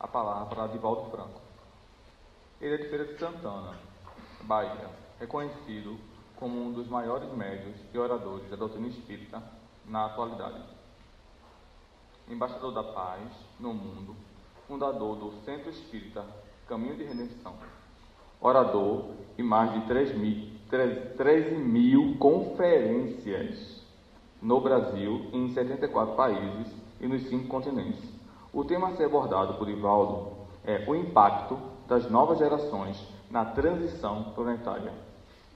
a palavra para Divaldo Franco. Ele é de Feira de Santana, Bahia, reconhecido como um dos maiores médios e oradores da doutrina espírita na atualidade. Embaixador da paz no mundo, fundador do Centro Espírita Caminho de Redenção, orador em mais de 3 mil, 13 mil conferências no Brasil e em 74 países e nos cinco continentes. O tema a ser abordado por Ivaldo é o impacto das novas gerações na transição planetária.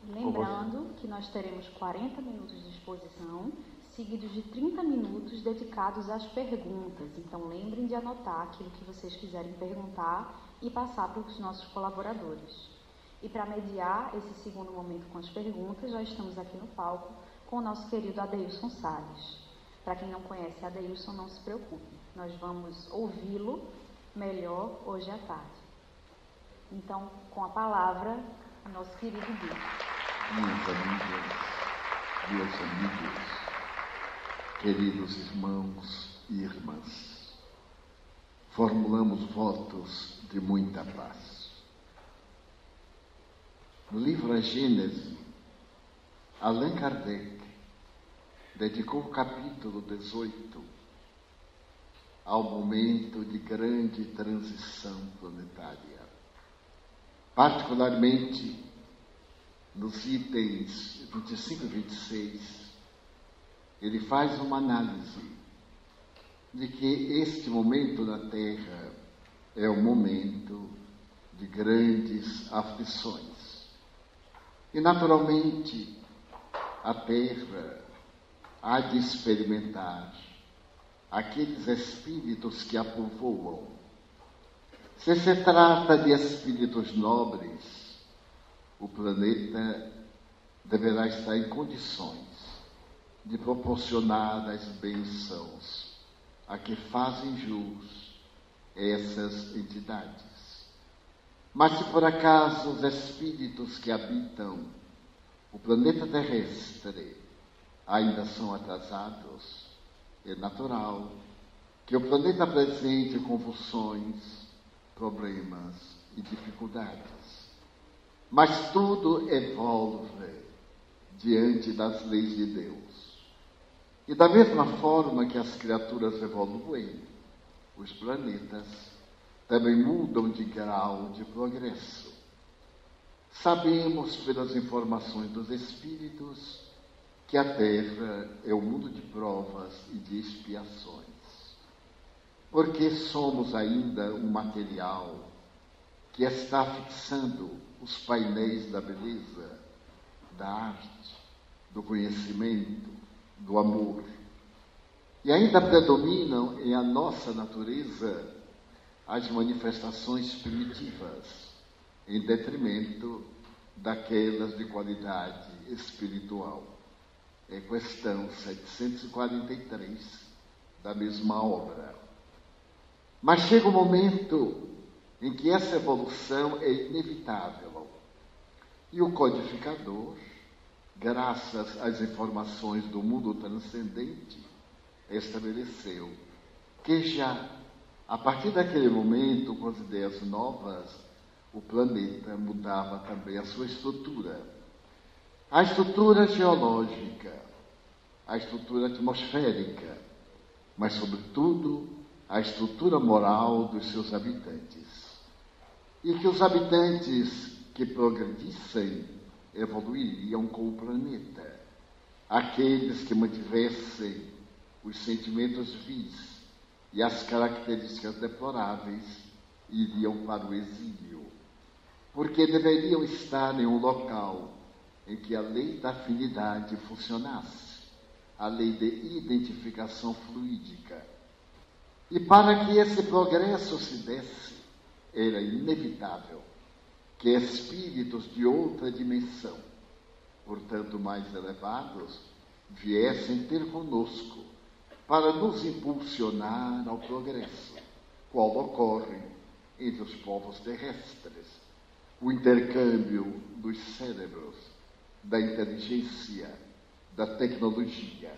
Lembrando que nós teremos 40 minutos de exposição, seguidos de 30 minutos dedicados às perguntas. Então lembrem de anotar aquilo que vocês quiserem perguntar e passar para os nossos colaboradores. E para mediar esse segundo momento com as perguntas, já estamos aqui no palco com o nosso querido Adeilson Salles. Para quem não conhece Adeilson, não se preocupe, nós vamos ouvi-lo melhor hoje à tarde. Então, com a palavra, nosso querido Gui. Minhas amigas, meus amigos, queridos irmãos e irmãs, formulamos votos de muita paz. No livro A Gênese, Allan Kardec dedicou o capítulo 18 ao momento de grande transição planetária. Particularmente nos itens 25 e 26, ele faz uma análise de que este momento na Terra é o momento de grandes aflições. E, naturalmente, a terra há de experimentar aqueles espíritos que a povoam. Se se trata de espíritos nobres, o planeta deverá estar em condições de proporcionar as bênçãos a que fazem jus essas entidades. Mas se por acaso os espíritos que habitam o planeta terrestre ainda são atrasados, é natural que o planeta apresente convulsões, problemas e dificuldades. Mas tudo evolve diante das leis de Deus. E da mesma forma que as criaturas evoluem, os planetas também mudam de grau de progresso. Sabemos pelas informações dos Espíritos que a Terra é o um mundo de provas e de expiações. Porque somos ainda um material que está fixando os painéis da beleza, da arte, do conhecimento, do amor. E ainda predominam em a nossa natureza as manifestações primitivas, em detrimento daquelas de qualidade espiritual. É questão 743 da mesma obra. Mas chega um momento em que essa evolução é inevitável. E o codificador, graças às informações do mundo transcendente, estabeleceu que já a partir daquele momento, com as ideias novas, o planeta mudava também a sua estrutura. A estrutura geológica, a estrutura atmosférica, mas, sobretudo, a estrutura moral dos seus habitantes. E que os habitantes que progredissem evoluiriam com o planeta. Aqueles que mantivessem os sentimentos vis e as características deploráveis iriam para o exílio, porque deveriam estar em um local em que a lei da afinidade funcionasse, a lei de identificação fluídica. E para que esse progresso se desse, era inevitável que espíritos de outra dimensão, portanto mais elevados, viessem ter conosco para nos impulsionar ao progresso, qual ocorre entre os povos terrestres, o intercâmbio dos cérebros, da inteligência, da tecnologia.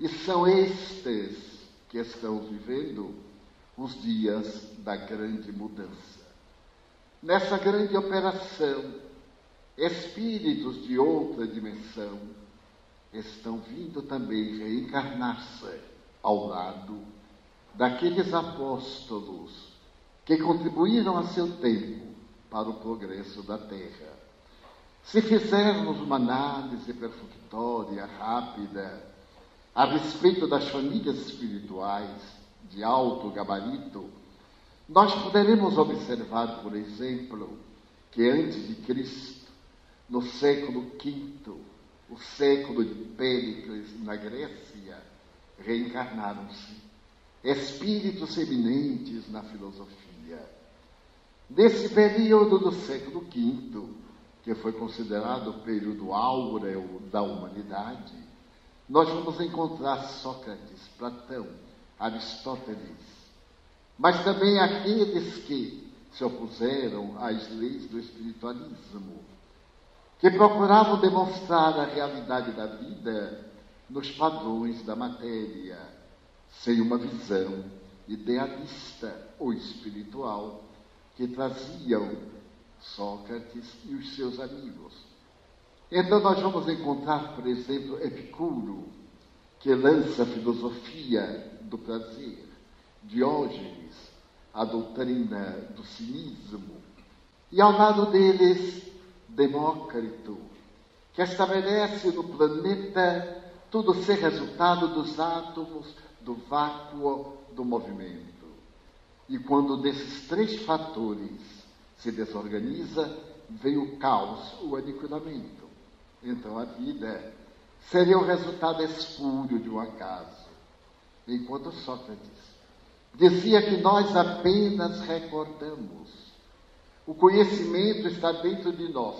E são estes que estão vivendo os dias da grande mudança. Nessa grande operação, espíritos de outra dimensão estão vindo também reencarnar-se ao lado daqueles apóstolos que contribuíram a seu tempo para o progresso da Terra. Se fizermos uma análise perfunctória, rápida, a respeito das famílias espirituais de alto gabarito, nós poderemos observar, por exemplo, que antes de Cristo, no século V, o século de Péricles na Grécia, reencarnaram-se espíritos eminentes na filosofia. Nesse período do século V, que foi considerado o período áureo da humanidade, nós vamos encontrar Sócrates, Platão, Aristóteles, mas também aqueles que se opuseram às leis do espiritualismo, que procuravam demonstrar a realidade da vida nos padrões da matéria, sem uma visão idealista ou espiritual que traziam Sócrates e os seus amigos. Então, nós vamos encontrar, por exemplo, Epicuro, que lança a filosofia do prazer, Diógenes, a doutrina do cinismo, e ao lado deles, Demócrito, que estabelece no planeta tudo ser resultado dos átomos, do vácuo, do movimento. E quando desses três fatores se desorganiza, vem o caos, o aniquilamento. Então a vida seria o resultado espúrio de um acaso. Enquanto Sócrates dizia que nós apenas recordamos. O conhecimento está dentro de nós.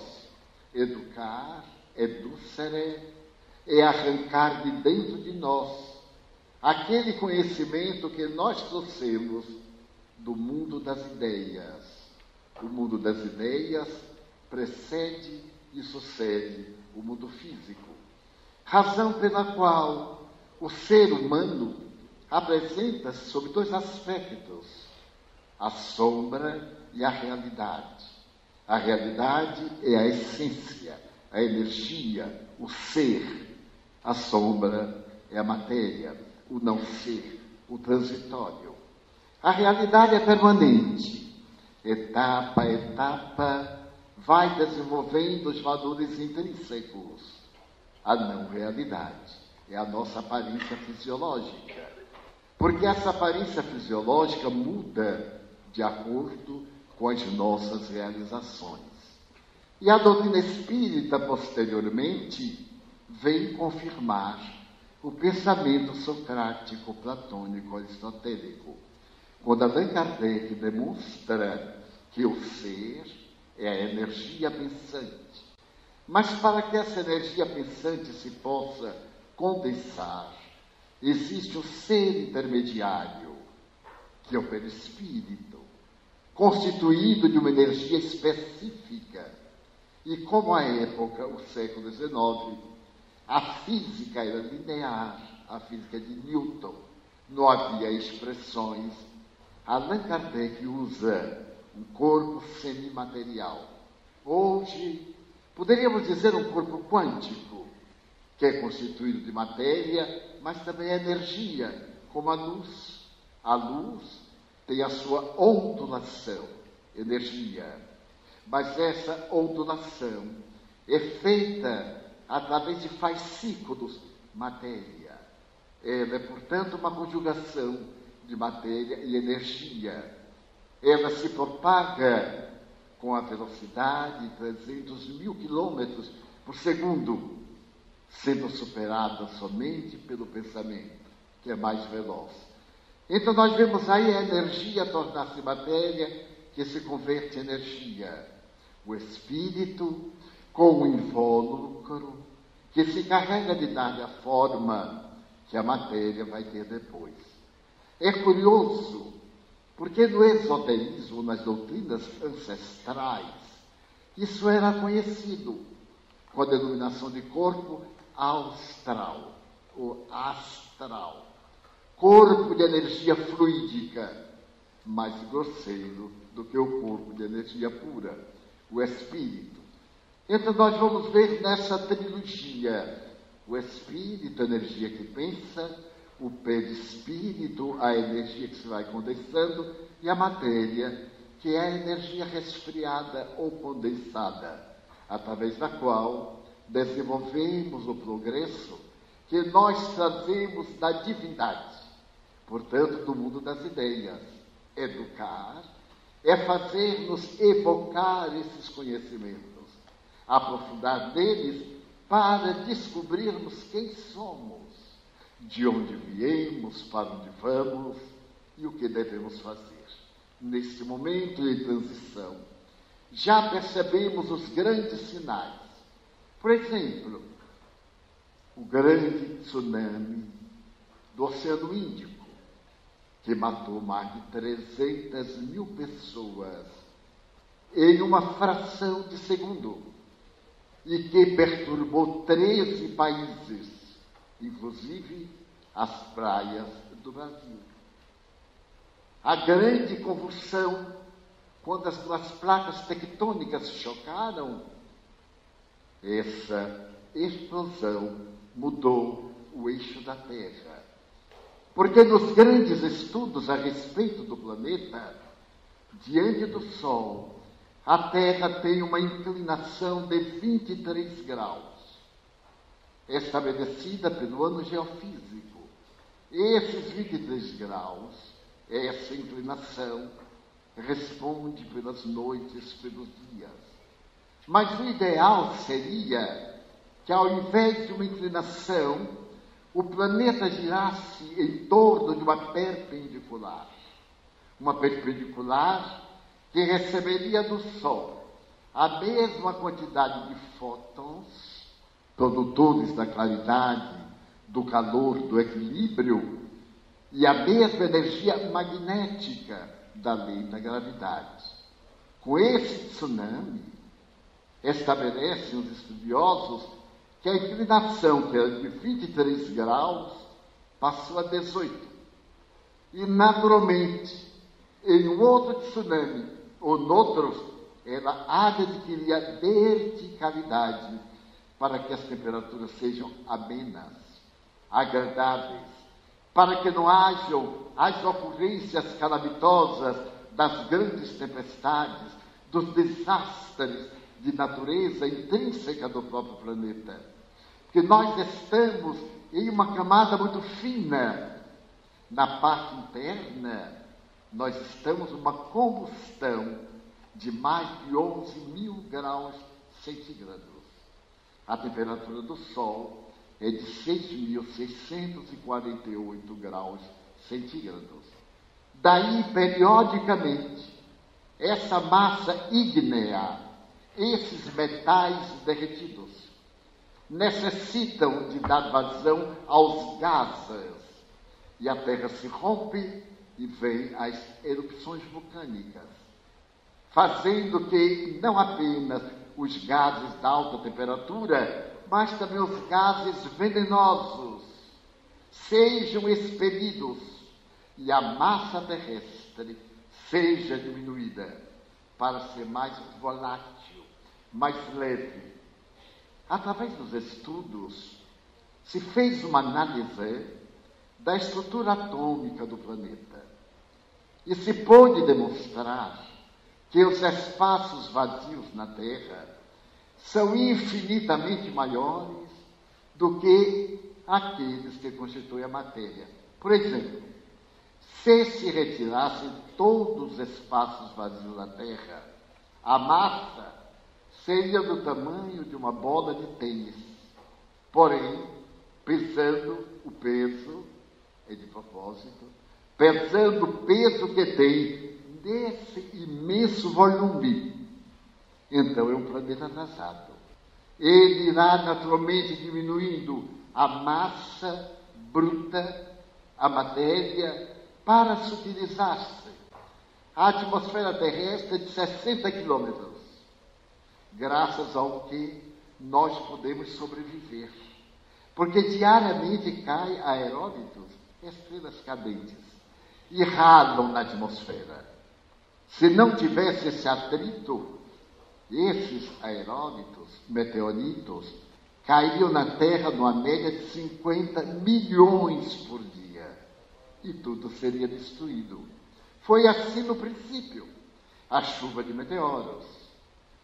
Educar, educere, é arrancar de dentro de nós aquele conhecimento que nós trouxemos do mundo das ideias. O mundo das ideias precede e sucede o mundo físico. Razão pela qual o ser humano apresenta-se sob dois aspectos: a sombra e a realidade. A realidade é a essência, a energia, o ser. A sombra é a matéria, o não ser, o transitório. A realidade é permanente. Etapa a etapa vai desenvolvendo os valores intrínsecos. A não realidade é a nossa aparência fisiológica. Porque essa aparência fisiológica muda de acordo com as nossas realizações. E a doutrina espírita, posteriormente, vem confirmar o pensamento socrático, platônico, aristotélico. Quando Allan Kardec demonstra que o ser é a energia pensante. Mas para que essa energia pensante se possa condensar, existe o ser intermediário, que é o perispírito, constituído de uma energia específica. E como a época, o século XIX, a física era linear, a física de Newton, não havia expressões. Allan Kardec usa um corpo semimaterial. Hoje, poderíamos dizer um corpo quântico, que é constituído de matéria, mas também é energia, como a luz. A luz tem a sua ondulação, energia. Mas essa ondulação é feita através de fascículos, matéria. Ela é, portanto, uma conjugação de matéria e energia ela se propaga com a velocidade de 300 mil quilômetros por segundo, sendo superada somente pelo pensamento, que é mais veloz. Então nós vemos aí a energia tornar-se matéria, que se converte em energia. O espírito com o invólucro, que se encarrega de dar a forma que a matéria vai ter depois. É curioso porque no esoterismo, nas doutrinas ancestrais, isso era conhecido com a denominação de corpo austral, ou astral. Corpo de energia fluídica, mais grosseiro do que o corpo de energia pura, o espírito. Então, nós vamos ver nessa trilogia o espírito, a energia que pensa, o perispírito, a energia que se vai condensando, e a matéria, que é a energia resfriada ou condensada, através da qual desenvolvemos o progresso que nós trazemos da divindade, portanto, do mundo das ideias. Educar é fazer-nos evocar esses conhecimentos, aprofundar neles para descobrirmos quem somos, de onde viemos, para onde vamos e o que devemos fazer. Neste momento de transição, já percebemos os grandes sinais. Por exemplo, o grande tsunami do Oceano Índico, que matou mais de 300 mil pessoas em uma fração de segundo e que perturbou 13 países, inclusive as praias do Brasil. A grande convulsão, quando as duas placas tectônicas chocaram, essa explosão mudou o eixo da Terra. Porque nos grandes estudos a respeito do planeta, diante do Sol, a Terra tem uma inclinação de 23 graus, estabelecida pelo ano geofísico. Esses 23 graus, essa inclinação, responde pelas noites, pelos dias. Mas o ideal seria que, ao invés de uma inclinação, o planeta girasse em torno de uma perpendicular. Uma perpendicular que receberia do Sol a mesma quantidade de fótons, produtores da claridade, do calor, do equilíbrio, e a mesma energia magnética da lei da gravidade. Com esse tsunami, estabelecem os estudiosos que a inclinação, que era de 23 graus, passou a 18. E, naturalmente, em um outro tsunami, ou noutros, ela há de a verticalidade para que as temperaturas sejam amenas, agradáveis, para que não hajam as ocorrências calamitosas das grandes tempestades, dos desastres de natureza intrínseca do próprio planeta. Porque nós estamos em uma camada muito fina na parte interna nós estamos numa combustão de mais de 11 mil graus centígrados. A temperatura do Sol é de 6.648 graus centígrados. Daí, periodicamente, essa massa ígnea, esses metais derretidos, necessitam de dar vazão aos gases e a Terra se rompe e vem as erupções vulcânicas, fazendo que não apenas os gases da alta temperatura, mas também os gases venenosos sejam expelidos e a massa terrestre seja diminuída para ser mais volátil, mais leve. Através dos estudos, se fez uma análise da estrutura atômica do planeta. E se pôde demonstrar que os espaços vazios na Terra são infinitamente maiores do que aqueles que constituem a matéria. Por exemplo, se se retirassem todos os espaços vazios da Terra, a massa seria do tamanho de uma bola de tênis. Porém, pesando o peso, é de propósito, pensando o peso que tem desse imenso volume. Então é um planeta atrasado. Ele irá naturalmente diminuindo a massa bruta, a matéria, para sutilizar-se. A atmosfera terrestre é de 60 quilômetros, graças ao que nós podemos sobreviver. Porque diariamente cai aeróbitos, estrelas cadentes e ralam na atmosfera. Se não tivesse esse atrito, esses aerólitos, meteoritos, cairiam na Terra numa média de 50 milhões por dia. E tudo seria destruído. Foi assim no princípio. A chuva de meteoros,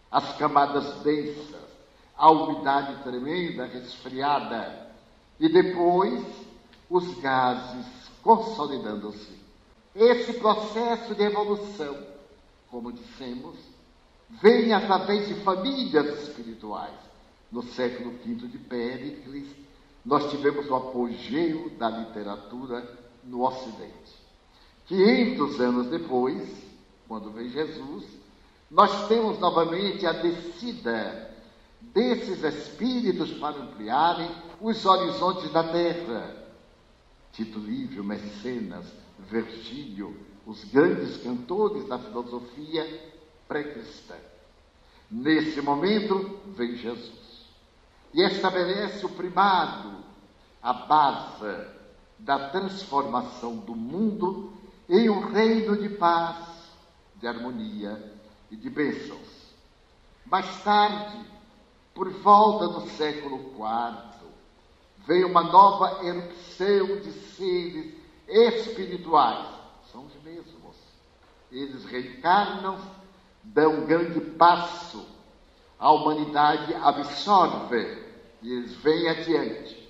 as camadas densas, a umidade tremenda, resfriada, e depois os gases consolidando-se. Esse processo de evolução, como dissemos, vem através de famílias espirituais. No século V de Péricles, nós tivemos o apogeu da literatura no Ocidente. 500 anos depois, quando vem Jesus, nós temos novamente a descida desses espíritos para ampliarem os horizontes da terra. Tito Livio, Mecenas, Virgílio, os grandes cantores da filosofia pré-cristã. Nesse momento vem Jesus e estabelece o primado, a base da transformação do mundo em um reino de paz, de harmonia e de bênçãos. Mais tarde, por volta do século IV, veio uma nova erupção de seres espirituais. São os mesmos. Eles reencarnam, dão um grande passo. A humanidade absorve e eles vêm adiante.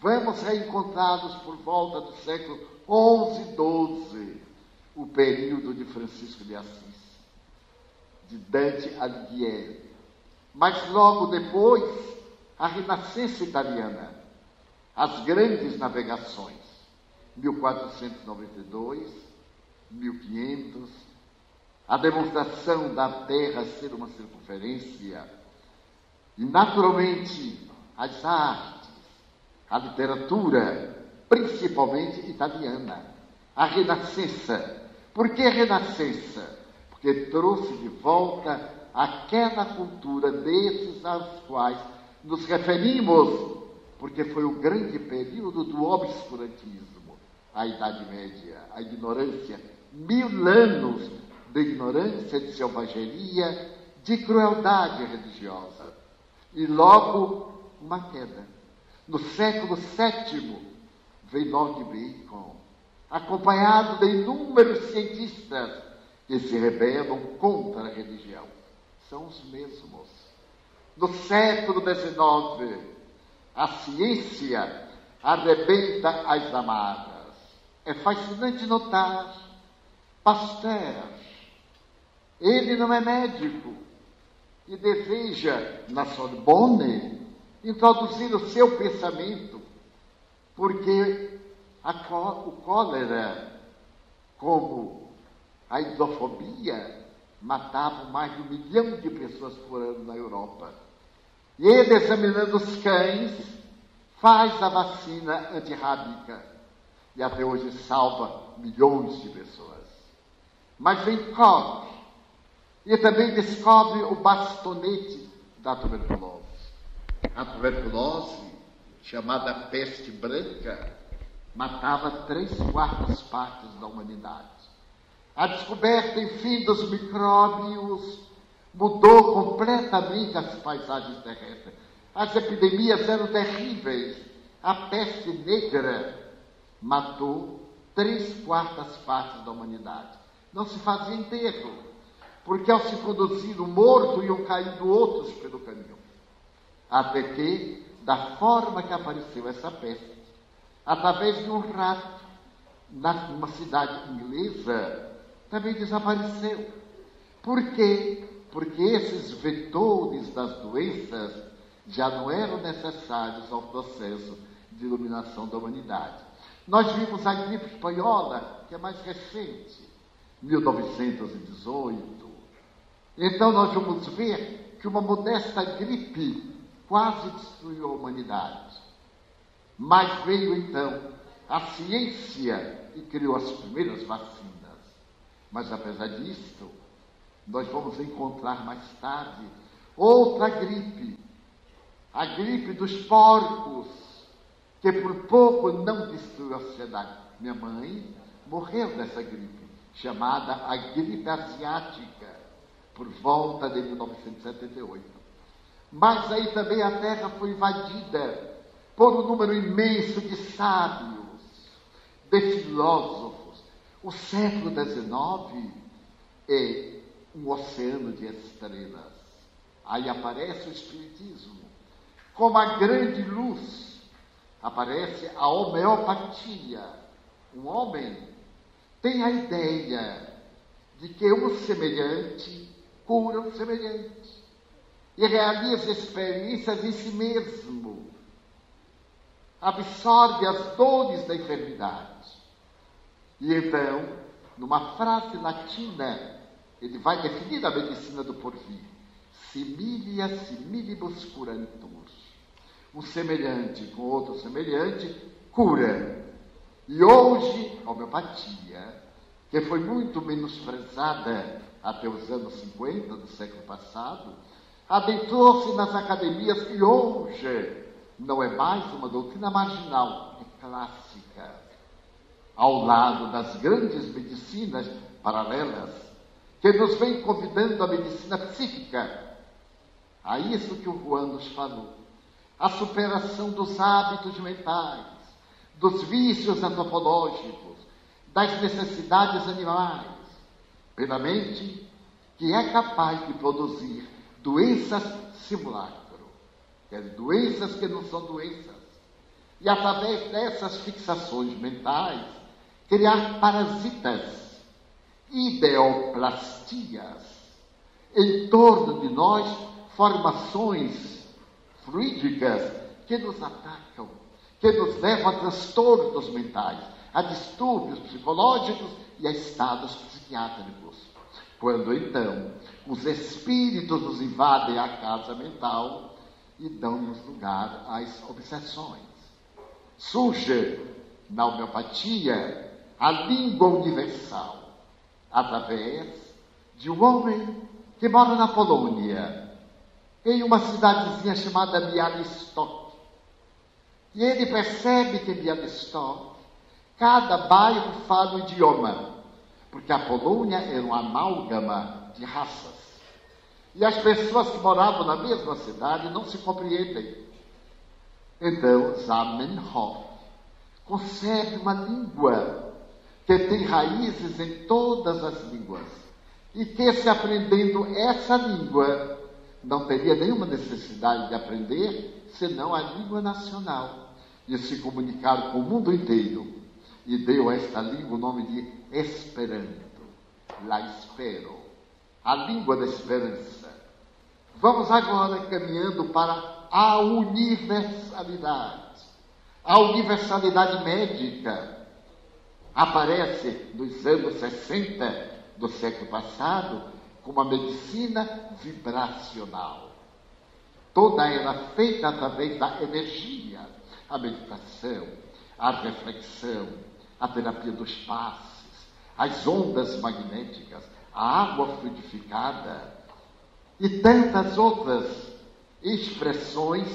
Vamos reencontrá-los por volta do século XI XII, o período de Francisco de Assis, de Dante Alighieri. Mas logo depois, a Renascença italiana, as grandes navegações, 1492, 1500, a demonstração da Terra ser uma circunferência, e naturalmente as artes, a literatura, principalmente italiana, a Renascença. Por que Renascença? Porque trouxe de volta aquela cultura desses aos quais nos referimos, porque foi o grande período do obscurantismo, a Idade Média, a ignorância, mil anos de ignorância, de selvageria, de crueldade religiosa. E logo uma queda. No século VII, veio Lord Bacon, acompanhado de inúmeros cientistas que se rebelam contra a religião. São os mesmos. No século XIX, a ciência arrebenta as amarras. É fascinante notar Pasteur, ele não é médico e deseja, na Sorbonne, introduzir o seu pensamento, porque o cólera, como a idofobia, matavam mais de um milhão de pessoas por ano na Europa. E ele, examinando os cães, faz a vacina antirrábica e até hoje salva milhões de pessoas. Mas vem Koch e também descobre o bastonete da tuberculose. A tuberculose, chamada peste branca, matava três quartas partes da humanidade. A descoberta, enfim, dos micróbios mudou completamente as paisagens terrestres. As epidemias eram terríveis. A peste negra matou três quartas partes da humanidade. Não se fazia enterro, porque ao se conduzir o morto iam caindo outros pelo caminho. Até que, da forma que apareceu essa peste, através de um rato, numa cidade inglesa, também desapareceu. Por quê? Porque esses vetores das doenças já não eram necessários ao processo de iluminação da humanidade. Nós vimos a gripe espanhola, que é mais recente, 1918. Então nós vamos ver que uma modesta gripe quase destruiu a humanidade. Mas veio então a ciência e criou as primeiras vacinas. Mas apesar disto, nós vamos encontrar mais tarde outra gripe, a gripe dos porcos, que por pouco não destruiu a sociedade. Minha mãe morreu dessa gripe, chamada a gripe asiática, por volta de 1978. Mas aí também a Terra foi invadida por um número imenso de sábios, de filósofos. O século XIX é um oceano de estrelas. Aí aparece o Espiritismo. Como a grande luz, aparece a homeopatia. Um homem tem a ideia de que o semelhante cura o semelhante e realiza experiências em si mesmo, absorve as dores da enfermidade. E então, numa frase latina, ele vai definir a medicina do porvir: similia similibus curantur. Um semelhante com outro semelhante cura. E hoje, homeopatia, que foi muito menosprezada até os anos 50 do século passado, adentrou-se nas academias e hoje não é mais uma doutrina marginal, é clássica, ao lado das grandes medicinas paralelas, que nos vem convidando a medicina psíquica. A isso que o Juan nos falou. A superação dos hábitos mentais, dos vícios antropológicos, das necessidades animais, pela mente que é capaz de produzir doenças simulacro, quer dizer, doenças que não são doenças. E através dessas fixações mentais, criar parasitas, ideoplastias, em torno de nós, formações fluídicas que nos atacam, que nos levam a transtornos mentais, a distúrbios psicológicos e a estados psiquiátricos. Quando então os espíritos nos invadem a casa mental e dão-nos lugar às obsessões. Surge na homeopatia a língua universal, através de um homem que mora na Polônia, em uma cidadezinha chamada Bialystok. E ele percebe que Bialystok, cada bairro fala o idioma, porque a Polônia era uma amálgama de raças. E as pessoas que moravam na mesma cidade não se compreendem. Então, Zamenhof concebe uma língua que tem raízes em todas as línguas. E que, se aprendendo essa língua, não teria nenhuma necessidade de aprender senão a língua nacional e se comunicar com o mundo inteiro. E deu a esta língua o nome de Esperanto, la espero, a língua da esperança. Vamos agora caminhando para a universalidade. A universalidade médica aparece nos anos 60 do século passado como a medicina vibracional. Toda ela feita através da energia, a meditação, a reflexão, a terapia dos passes, as ondas magnéticas, a água fluidificada e tantas outras expressões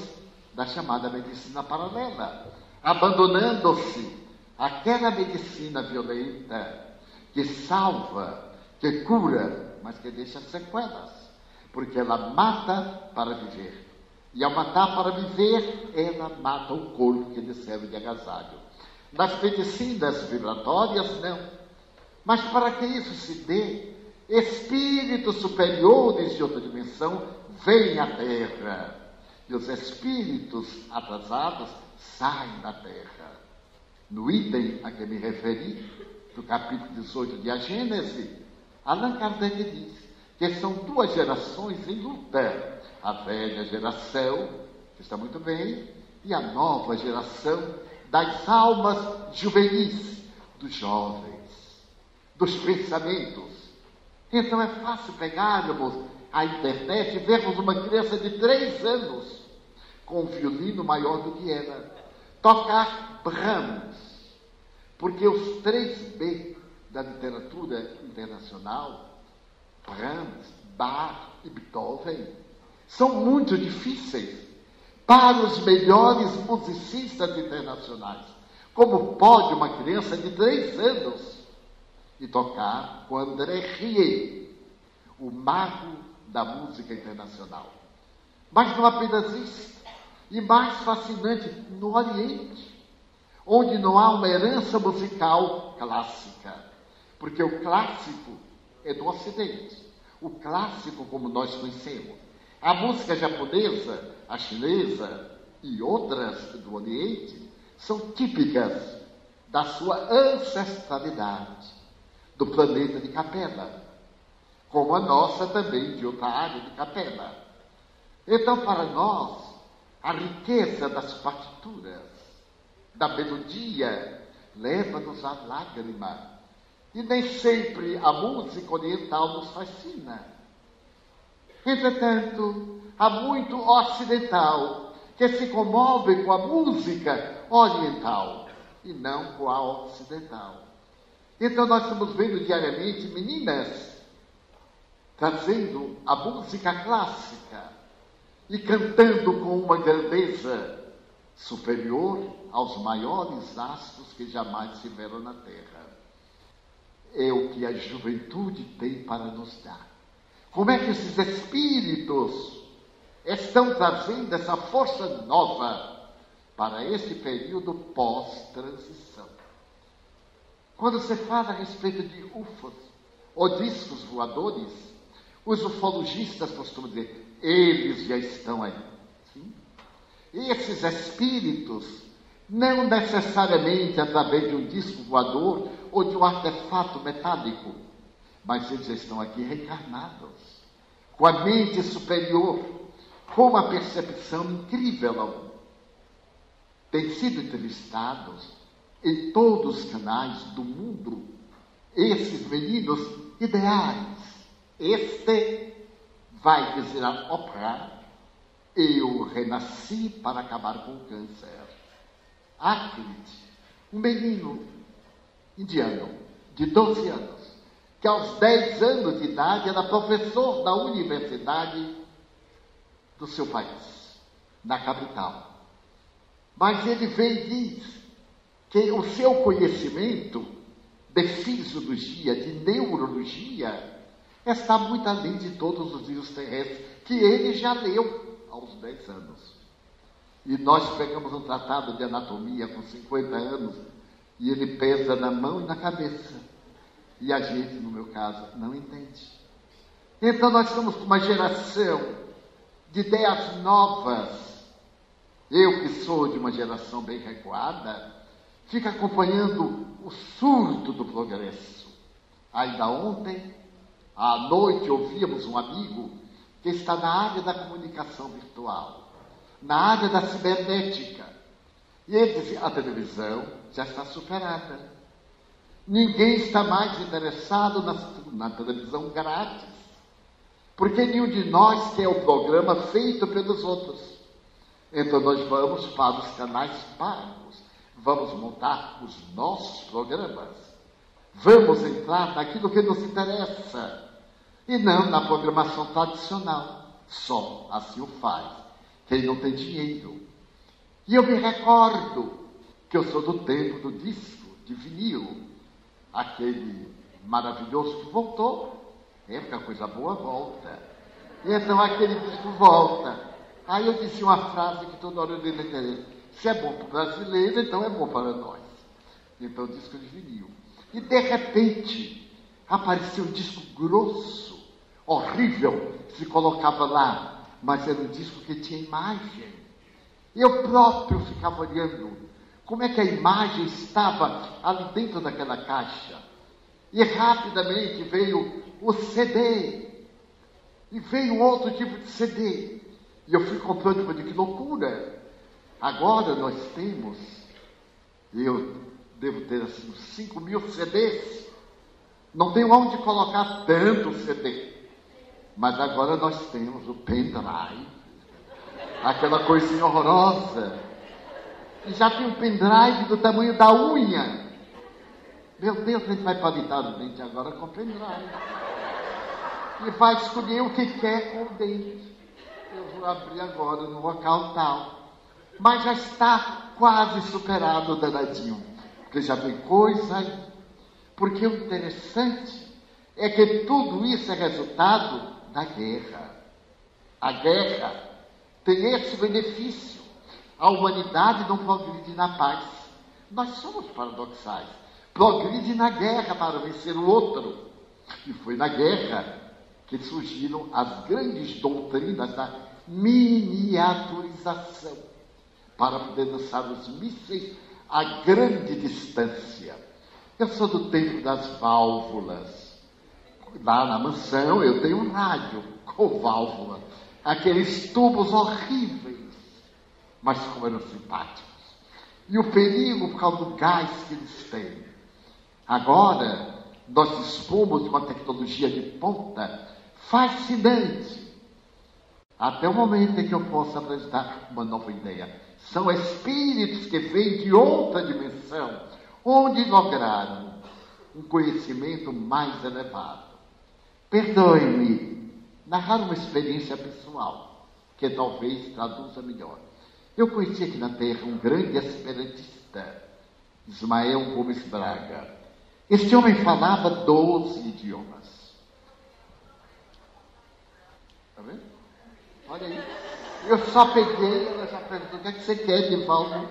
da chamada medicina paralela, abandonando-se aquela medicina violenta que salva, que cura, mas que deixa sequelas, porque ela mata para viver. E ao matar para viver, ela mata o corpo que lhe serve de agasalho. Nas medicinas vibratórias, não. Mas para que isso se dê, espíritos superiores de outra dimensão vêm à Terra. E os espíritos atrasados saem da Terra. No item a que me referi, do capítulo 18 de A Gênese, Allan Kardec diz que são duas gerações em luta. A velha geração, que está muito bem, e a nova geração das almas juvenis, dos jovens, dos pensamentos. Então é fácil pegarmos a internet e vermos uma criança de três anos com um violino maior do que ela, tocar Brahms, porque os três B da literatura internacional, Brahms, Bach e Beethoven, são muito difíceis para os melhores musicistas internacionais. Como pode uma criança de três anos e tocar com André Rie, o mago da música internacional. Mas não apenas isso, e mais fascinante, no Oriente, onde não há uma herança musical clássica, porque o clássico é do Ocidente, o clássico como nós conhecemos. A música japonesa, a chinesa e outras do Oriente são típicas da sua ancestralidade, do planeta de Capela, como a nossa também de outra área de Capela. Então, para nós, a riqueza das partituras, da melodia, leva-nos à lágrima. E nem sempre a música oriental nos fascina. Entretanto, há muito ocidental que se comove com a música oriental e não com a ocidental. Então nós estamos vendo diariamente meninas trazendo a música clássica e cantando com uma grandeza superior aos maiores astros que jamais se viram na terra. É o que a juventude tem para nos dar. Como é que esses espíritos estão trazendo essa força nova para esse período pós-transição? Quando se fala a respeito de UFOs ou discos voadores, os ufologistas costumam dizer: eles já estão aí. Sim? Esses espíritos, não necessariamente através de um disco voador ou de um artefato metálico, mas eles estão aqui reencarnados, com a mente superior, com uma percepção incrível. Têm sido entrevistados em todos os canais do mundo esses meninos ideais. Este vai dizer a Oprah: Eu renasci para acabar com o câncer. Acredite, um menino indiano de 12 anos, que aos 10 anos de idade era professor da universidade do seu país, na capital. Mas ele veio e diz que o seu conhecimento de fisiologia, de neurologia, está muito além de todos os livros terrestres que ele já leu aos 10 anos. E nós pegamos um tratado de anatomia com 50 anos e ele pesa na mão e na cabeça. E a gente, no meu caso, não entende. Então nós estamos com uma geração de ideias novas. Eu que sou de uma geração bem recuada, fico acompanhando o surto do progresso. Ainda ontem à noite ouvíamos um amigo que está na área da comunicação virtual, na área da cibernética. E ele dizia: a televisão já está superada. Ninguém está mais interessado na, na televisão grátis, porque nenhum de nós quer o programa feito pelos outros. Então nós vamos para os canais pagos, vamos montar os nossos programas, vamos entrar naquilo que nos interessa e não na programação tradicional. Só assim o faz quem não tem dinheiro. E eu me recordo que eu sou do tempo do disco de vinil, aquele maravilhoso que voltou. É porque a coisa boa volta. Então aquele disco volta. Aí eu disse uma frase que toda hora eu entender. Se é bom para o brasileiro, então é bom para nós. Então, disco de vinil. E de repente, apareceu um disco grosso horrível se colocava lá, mas era um disco que tinha imagem. Eu próprio ficava olhando como é que a imagem estava ali dentro daquela caixa. E rapidamente veio o CD. E veio outro tipo de CD. E eu fui comprando, falei, que loucura! Agora nós temos, eu devo ter assim, 5 mil CDs. Não tenho onde colocar tanto CD. Mas agora nós temos o pendrive, aquela coisinha horrorosa. E já tem um pendrive do tamanho da unha. Meu Deus, a gente vai palitar o dente agora com pendrive. E vai escolher o que quer com o dente. Eu vou abrir agora no local tal. Mas já está quase superado o danadinho. Porque já tem coisa aí. Porque o interessante é que tudo isso é resultado da guerra. A guerra tem esse benefício. A humanidade não progride na paz. Nós somos paradoxais. Progride na guerra para vencer o outro. E foi na guerra que surgiram as grandes doutrinas da miniaturização para poder lançar os mísseis a grande distância. Eu sou do tempo das válvulas. Lá na mansão eu tenho um rádio com válvula. Aqueles tubos horríveis, mas como eram simpáticos. E o perigo por causa do gás que eles têm. Agora, nós dispomos de uma tecnologia de ponta fascinante. Até o momento em que eu possa apresentar uma nova ideia. São espíritos que vêm de outra dimensão, onde lograram um conhecimento mais elevado. Perdoe-me narrar uma experiência pessoal, que talvez traduza melhor. Eu conheci aqui na Terra um grande esperantista, Ismael Gomes Braga. Este homem falava 12 idiomas. Está vendo? Olha aí. Eu só peguei, ela já perguntou: o que, é que você quer, Divaldo?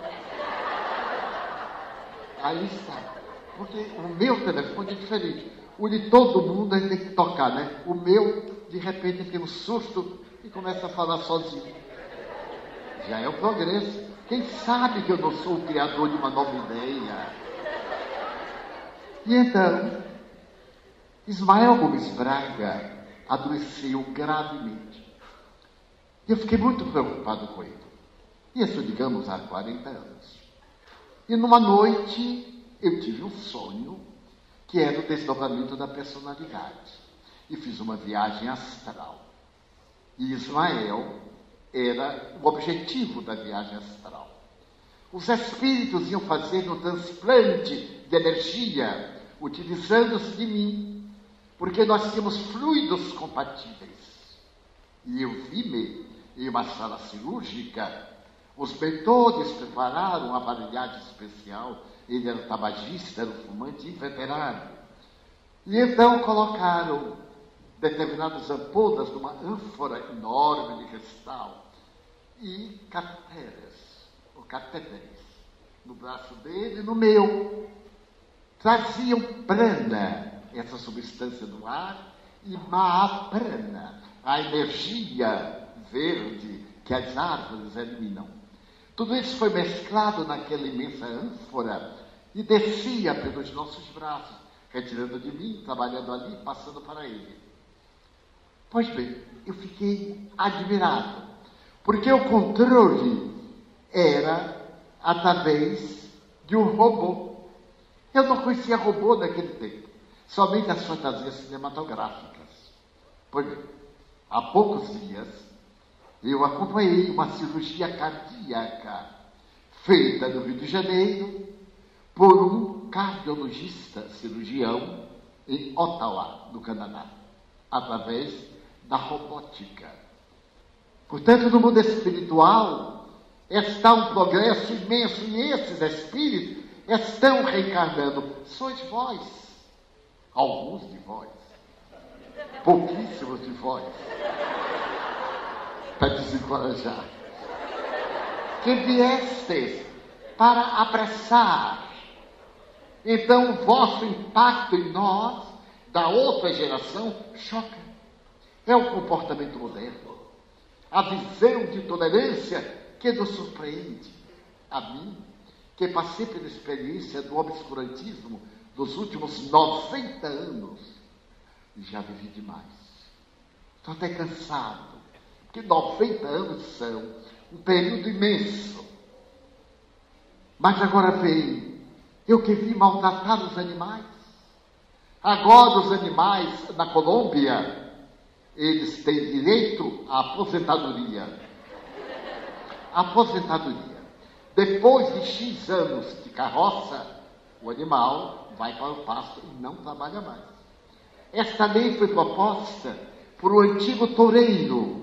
Aí está. Porque o meu telefone é diferente. O de todo mundo gente tem que tocar, né? O meu, de repente, tem um susto e começa a falar sozinho. Já é o progresso. Quem sabe que eu não sou o criador de uma nova ideia? E então, Ismael Gomes Braga adoeceu gravemente. E eu fiquei muito preocupado com ele. Isso, digamos, há 40 anos. E numa noite eu tive um sonho que era o desdobramento da personalidade. E fiz uma viagem astral. E Ismael era o objetivo da viagem astral. Os espíritos iam fazer um transplante de energia, utilizando-se de mim, porque nós tínhamos fluidos compatíveis. E eu vi-me em uma sala cirúrgica. Os mentores prepararam uma aparelhagem especial. Ele era tabagista, era fumante inveterado. E então colocaram determinadas ampolas numa ânfora enorme de cristal e catéteres, catéteres, no braço dele e no meu. Traziam prana, essa substância do ar, e maaprana, a energia verde que as árvores eliminam. Tudo isso foi mesclado naquela imensa ânfora e descia pelos nossos braços, retirando de mim, trabalhando ali, passando para ele. Pois bem, eu fiquei admirado, porque o controle era através de um robô. Eu não conhecia robô naquele tempo, somente as fantasias cinematográficas. Pois bem, há poucos dias eu acompanhei uma cirurgia cardíaca feita no Rio de Janeiro por um cardiologista cirurgião em Ottawa, no Canadá, através da robótica. Portanto, no mundo espiritual está um progresso imenso e esses espíritos estão reencarnando. Sois vós, alguns de vós, pouquíssimos de vós para desencorajar. Que viestes para apressar. Então, o vosso impacto em nós, da outra geração, choca. É o comportamento moderno. A visão de tolerância que nos surpreende. A mim, que passei pela experiência do obscurantismo dos últimos 90 anos, já vivi demais. Estou até cansado que 90 anos são um período imenso. Mas agora vem, eu que vi maltratar os animais. Agora os animais na Colômbia, eles têm direito à aposentadoria. Aposentadoria. Depois de X anos de carroça, o animal vai para o pasto e não trabalha mais. Esta lei foi proposta por um antigo toureiro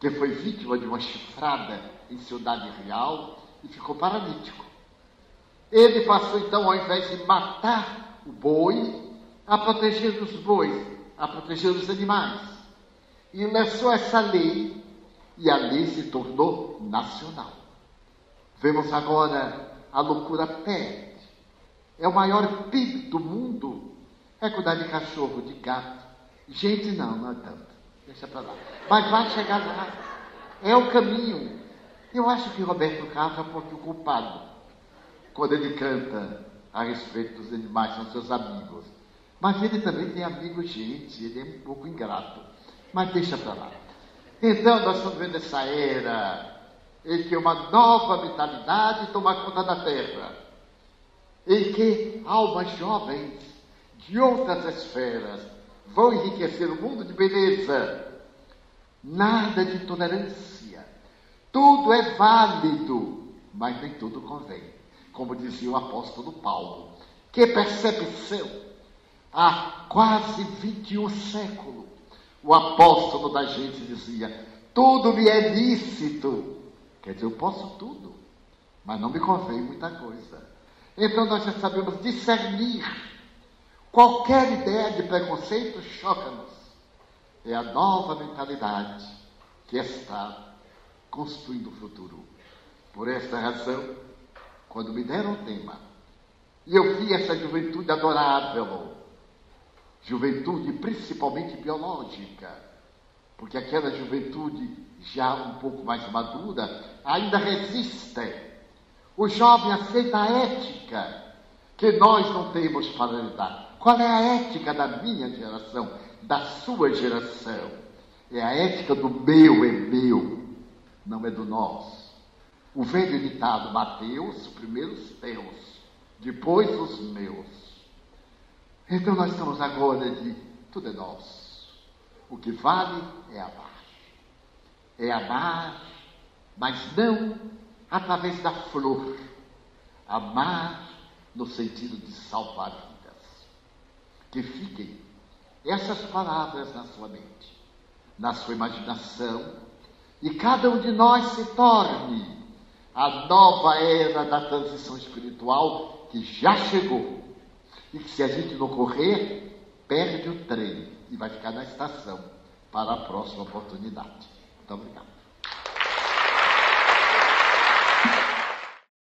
que foi vítima de uma chifrada em Cidade Real e ficou paralítico. Ele passou então, ao invés de matar o boi, a proteger os bois, a proteger os animais. E lançou essa lei, e a lei se tornou nacional. Vemos agora a loucura pet. É o maior PIB do mundo. É cuidar de cachorro, de gato. Gente, não, não é tanto. Deixa para lá. Mas vai chegar lá. É o caminho. Eu acho que Roberto Carlos é um pouquinho culpado quando ele canta a respeito dos animais, são seus amigos. Mas ele também tem amigos, gente, ele é um pouco ingrato. Mas deixa para lá. Então, nós estamos vendo essa era em que uma nova vitalidade toma conta da terra, em que almas jovens de outras esferas vão enriquecer o mundo de beleza. Nada de intolerância. Tudo é válido, mas nem tudo convém. Como dizia o apóstolo Paulo. Que percepção! Há quase 21 séculos, o apóstolo da gente dizia: tudo me é lícito. Quer dizer, eu posso tudo, mas não me convém muita coisa. Então nós já sabemos discernir Qualquer ideia de preconceito choca-nos. É a nova mentalidade que está construindo o futuro. Por esta razão, quando me deram o tema, e eu vi essa juventude adorável, juventude principalmente biológica, porque aquela juventude já um pouco mais madura ainda resiste. O jovem aceita a ética que nós não temos para lidar. Qual é a ética da minha geração, da sua geração? É a ética do meu é meu, não é do nós. O velho ditado Mateus, primeiro os teus, depois os meus. Então nós estamos agora de tudo é nosso. O que vale é amar. É amar, mas não através da flor. Amar no sentido de salvar que fiquem essas palavras na sua mente, na sua imaginação, e cada um de nós se torne a nova era da transição espiritual que já chegou. E que se a gente não correr, perde o trem e vai ficar na estação para a próxima oportunidade. Muito obrigado.